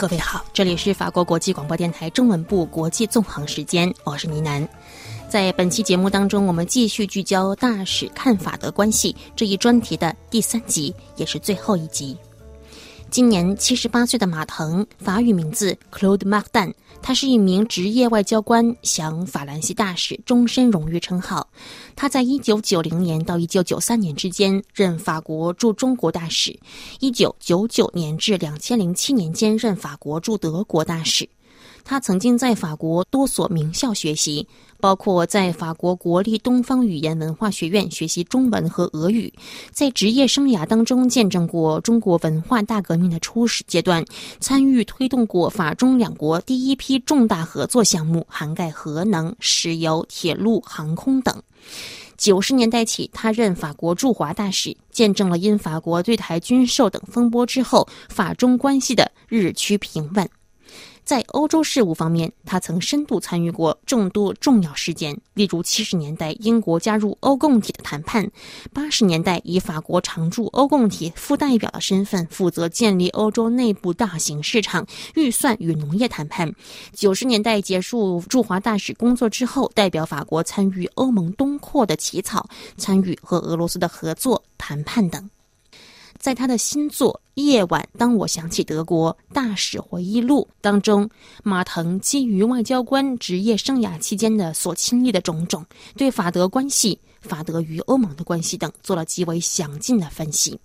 各位好，这里是法国国际广播电台中文部国际纵横时间，我是倪楠。在本期节目当中，我们继续聚焦大使看法德关系这一专题的第三集，也是最后一集。今年七十八岁的马腾，法语名字 Claude Martin，他是一名职业外交官，享法兰西大使终身荣誉称号。他在一九九零年到一九九三年之间任法国驻中国大使，一九九九年至两千零七年间任法国驻德国大使。他曾经在法国多所名校学习，包括在法国国立东方语言文化学院学习中文和俄语。在职业生涯当中，见证过中国文化大革命的初始阶段，参与推动过法中两国第一批重大合作项目，涵盖核能、石油、铁路、航空等。九十年代起，他任法国驻华大使，见证了因法国对台军售等风波之后，法中关系的日趋平稳。在欧洲事务方面，他曾深度参与过众多重要事件，例如七十年代英国加入欧共体的谈判，八十年代以法国常驻欧共体副代表的身份负责建立欧洲内部大型市场预算与农业谈判，九十年代结束驻华大使工作之后，代表法国参与欧盟东扩的起草，参与和俄罗斯的合作谈判等。在他的新作《夜晚，当我想起德国大使回忆录》当中，马腾基于外交官职业生涯期间的所亲历的种种，对法德关系、法德与欧盟的关系等做了极为详尽的分析。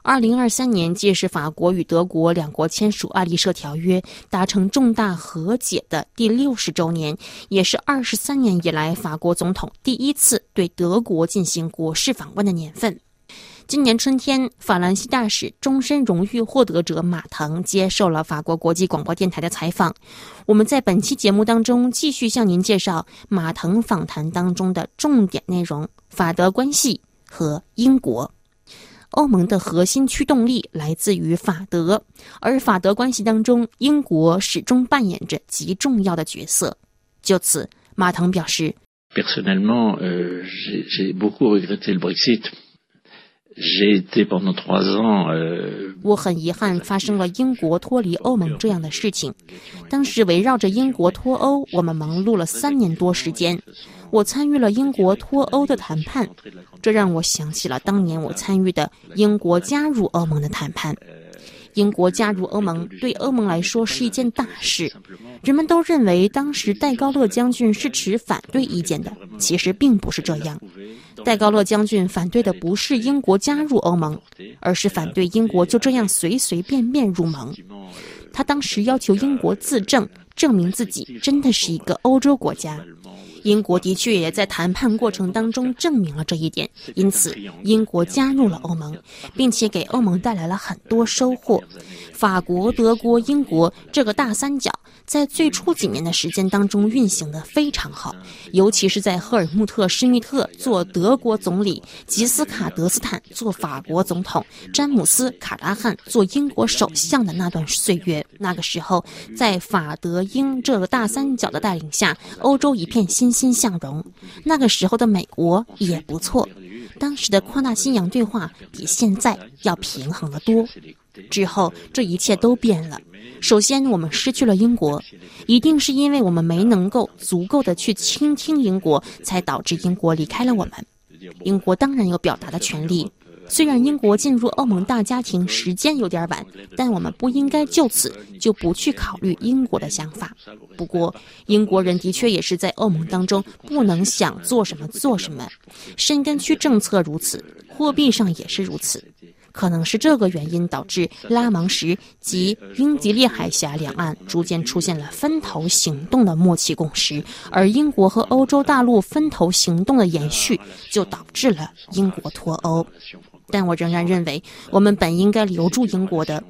二零二三年，届是法国与德国两国签署《爱丽舍条约》，达成重大和解的第六十周年，也是二十三年以来法国总统第一次对德国进行国事访问的年份。今年春天，法兰西大使终身荣誉获得者马腾接受了法国国际广播电台的采访。我们在本期节目当中继续向您介绍马腾访谈当中的重点内容：法德关系和英国。欧盟的核心驱动力来自于法德，而法德关系当中，英国始终扮演着极重要的角色。就此，马腾表示：“Personnellement, j'ai beaucoup regretté le Brexit.” 我很遗憾发生了英国脱离欧盟这样的事情。当时围绕着英国脱欧，我们忙碌了三年多时间。我参与了英国脱欧的谈判，这让我想起了当年我参与的英国加入欧盟的谈判。英国加入欧盟对欧盟来说是一件大事。人们都认为当时戴高乐将军是持反对意见的，其实并不是这样。戴高乐将军反对的不是英国加入欧盟，而是反对英国就这样随随便便入盟。他当时要求英国自证，证明自己真的是一个欧洲国家。英国的确也在谈判过程当中证明了这一点，因此英国加入了欧盟，并且给欧盟带来了很多收获。法国、德国、英国这个大三角在最初几年的时间当中运行的非常好，尤其是在赫尔穆特·施密特做德国总理，吉斯卡德斯坦做法国总统，詹姆斯·卡拉汉做英国首相的那段岁月。那个时候，在法德英这个大三角的带领下，欧洲一片欣欣欣向荣。那个时候的美国也不错，当时的夸大信仰对话比现在要平衡的多。之后，这一切都变了。首先，我们失去了英国，一定是因为我们没能够足够的去倾听英国，才导致英国离开了我们。英国当然有表达的权利。虽然英国进入欧盟大家庭时间有点晚，但我们不应该就此就不去考虑英国的想法。不过，英国人的确也是在欧盟当中不能想做什么做什么，深根区政策如此，货币上也是如此。可能是这个原因导致拉芒什及英吉利海峡两岸逐渐出现了分头行动的默契共识，而英国和欧洲大陆分头行动的延续，就导致了英国脱欧。但我仍然认为，我们本应该留住英国的。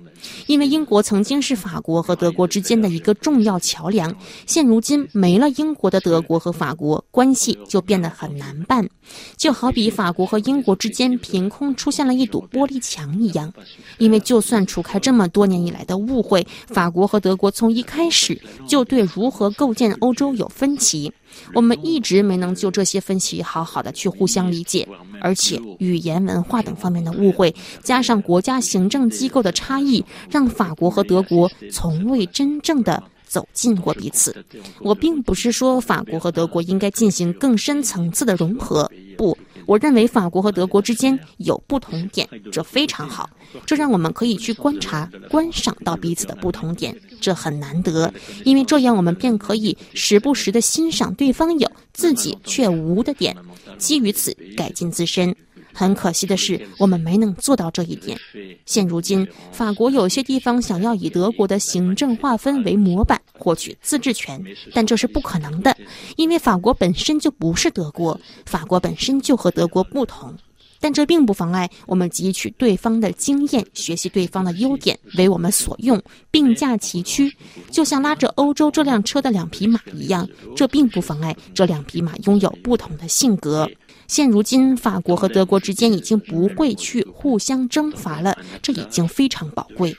因为英国曾经是法国和德国之间的一个重要桥梁，现如今没了英国的德国和法国关系就变得很难办，就好比法国和英国之间凭空出现了一堵玻璃墙一样。因为就算除开这么多年以来的误会，法国和德国从一开始就对如何构建欧洲有分歧。我们一直没能就这些分歧好好的去互相理解，而且语言、文化等方面的误会，加上国家行政机构的差异，让法国和德国从未真正的。走近过彼此，我并不是说法国和德国应该进行更深层次的融合，不，我认为法国和德国之间有不同点，这非常好，这让我们可以去观察、观赏到彼此的不同点，这很难得，因为这样我们便可以时不时的欣赏对方有自己却无的点，基于此改进自身。很可惜的是，我们没能做到这一点。现如今，法国有些地方想要以德国的行政划分为模板获取自治权，但这是不可能的，因为法国本身就不是德国，法国本身就和德国不同。但这并不妨碍我们汲取对方的经验，学习对方的优点，为我们所用，并驾齐驱，就像拉着欧洲这辆车的两匹马一样。这并不妨碍这两匹马拥有不同的性格。现如今，法国和德国之间已经不会去互相征伐了，这已经非常宝贵。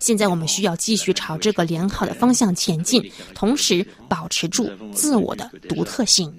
现在我们需要继续朝这个良好的方向前进，同时保持住自我的独特性。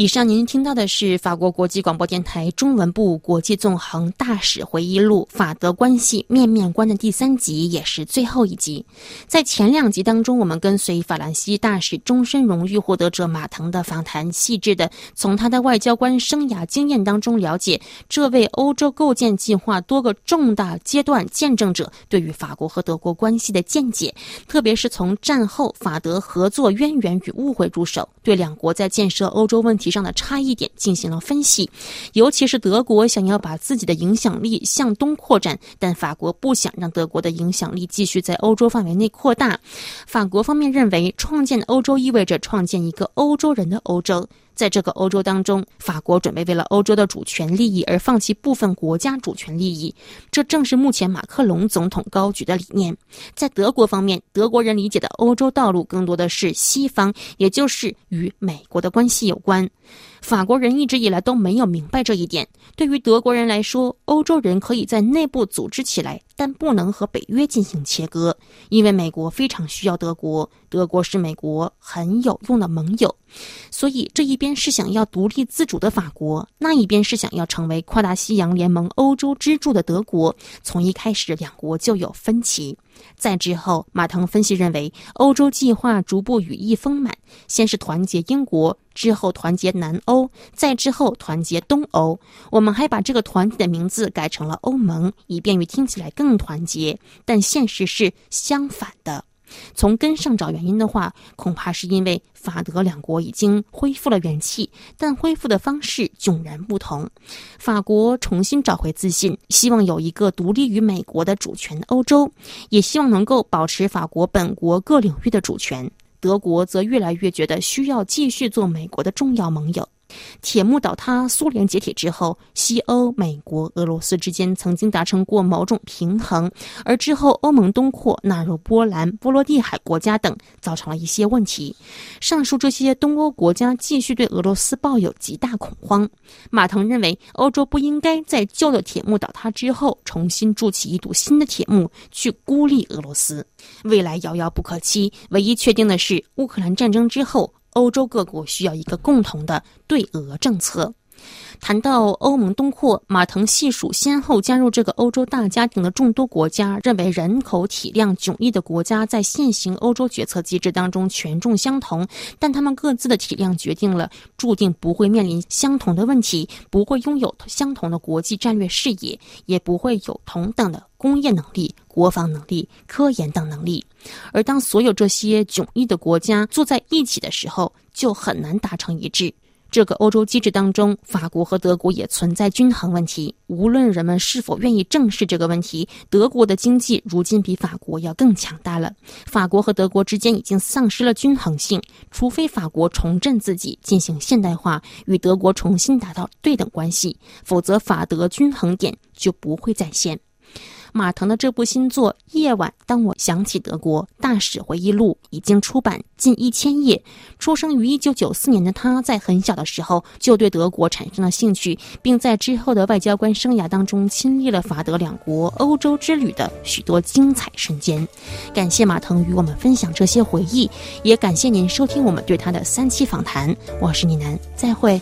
以上您听到的是法国国际广播电台中文部国际纵横大使回忆录《法德关系面面观》的第三集，也是最后一集。在前两集当中，我们跟随法兰西大使终身荣誉获得者马腾的访谈，细致的从他的外交官生涯经验当中了解这位欧洲构建计划多个重大阶段见证者对于法国和德国关系的见解，特别是从战后法德合作渊源与误会入手，对两国在建设欧洲问题。上的差异点进行了分析，尤其是德国想要把自己的影响力向东扩展，但法国不想让德国的影响力继续在欧洲范围内扩大。法国方面认为，创建欧洲意味着创建一个欧洲人的欧洲。在这个欧洲当中，法国准备为了欧洲的主权利益而放弃部分国家主权利益，这正是目前马克龙总统高举的理念。在德国方面，德国人理解的欧洲道路更多的是西方，也就是与美国的关系有关。法国人一直以来都没有明白这一点。对于德国人来说，欧洲人可以在内部组织起来，但不能和北约进行切割，因为美国非常需要德国，德国是美国很有用的盟友。所以这一边是想要独立自主的法国，那一边是想要成为跨大西洋联盟欧洲支柱的德国。从一开始，两国就有分歧。在之后，马腾分析认为，欧洲计划逐步羽翼丰满，先是团结英国，之后团结南欧，再之后团结东欧。我们还把这个团体的名字改成了欧盟，以便于听起来更团结。但现实是相反的。从根上找原因的话，恐怕是因为法德两国已经恢复了元气，但恢复的方式迥然不同。法国重新找回自信，希望有一个独立于美国的主权欧洲，也希望能够保持法国本国各领域的主权。德国则越来越觉得需要继续做美国的重要盟友。铁幕倒塌，苏联解体之后，西欧、美国、俄罗斯之间曾经达成过某种平衡，而之后欧盟东扩，纳入波兰、波罗的海国家等，造成了一些问题。上述这些东欧国家继续对俄罗斯抱有极大恐慌。马腾认为，欧洲不应该在旧的铁幕倒塌之后，重新筑起一堵新的铁幕去孤立俄罗斯。未来遥遥不可期，唯一确定的是，乌克兰战争之后。欧洲各国需要一个共同的对俄政策。谈到欧盟东扩，马腾细数先后加入这个欧洲大家庭的众多国家，认为人口体量迥异的国家在现行欧洲决策机制当中权重相同，但他们各自的体量决定了注定不会面临相同的问题，不会拥有相同的国际战略视野，也不会有同等的工业能力、国防能力、科研等能力。而当所有这些迥异的国家坐在一起的时候，就很难达成一致。这个欧洲机制当中，法国和德国也存在均衡问题。无论人们是否愿意正视这个问题，德国的经济如今比法国要更强大了。法国和德国之间已经丧失了均衡性，除非法国重振自己，进行现代化，与德国重新达到对等关系，否则法德均衡点就不会再现。马腾的这部新作《夜晚，当我想起德国》大使回忆录已经出版近一千页。出生于一九九四年的他，在很小的时候就对德国产生了兴趣，并在之后的外交官生涯当中亲历了法德两国欧洲之旅的许多精彩瞬间。感谢马腾与我们分享这些回忆，也感谢您收听我们对他的三期访谈。我是倪楠，再会。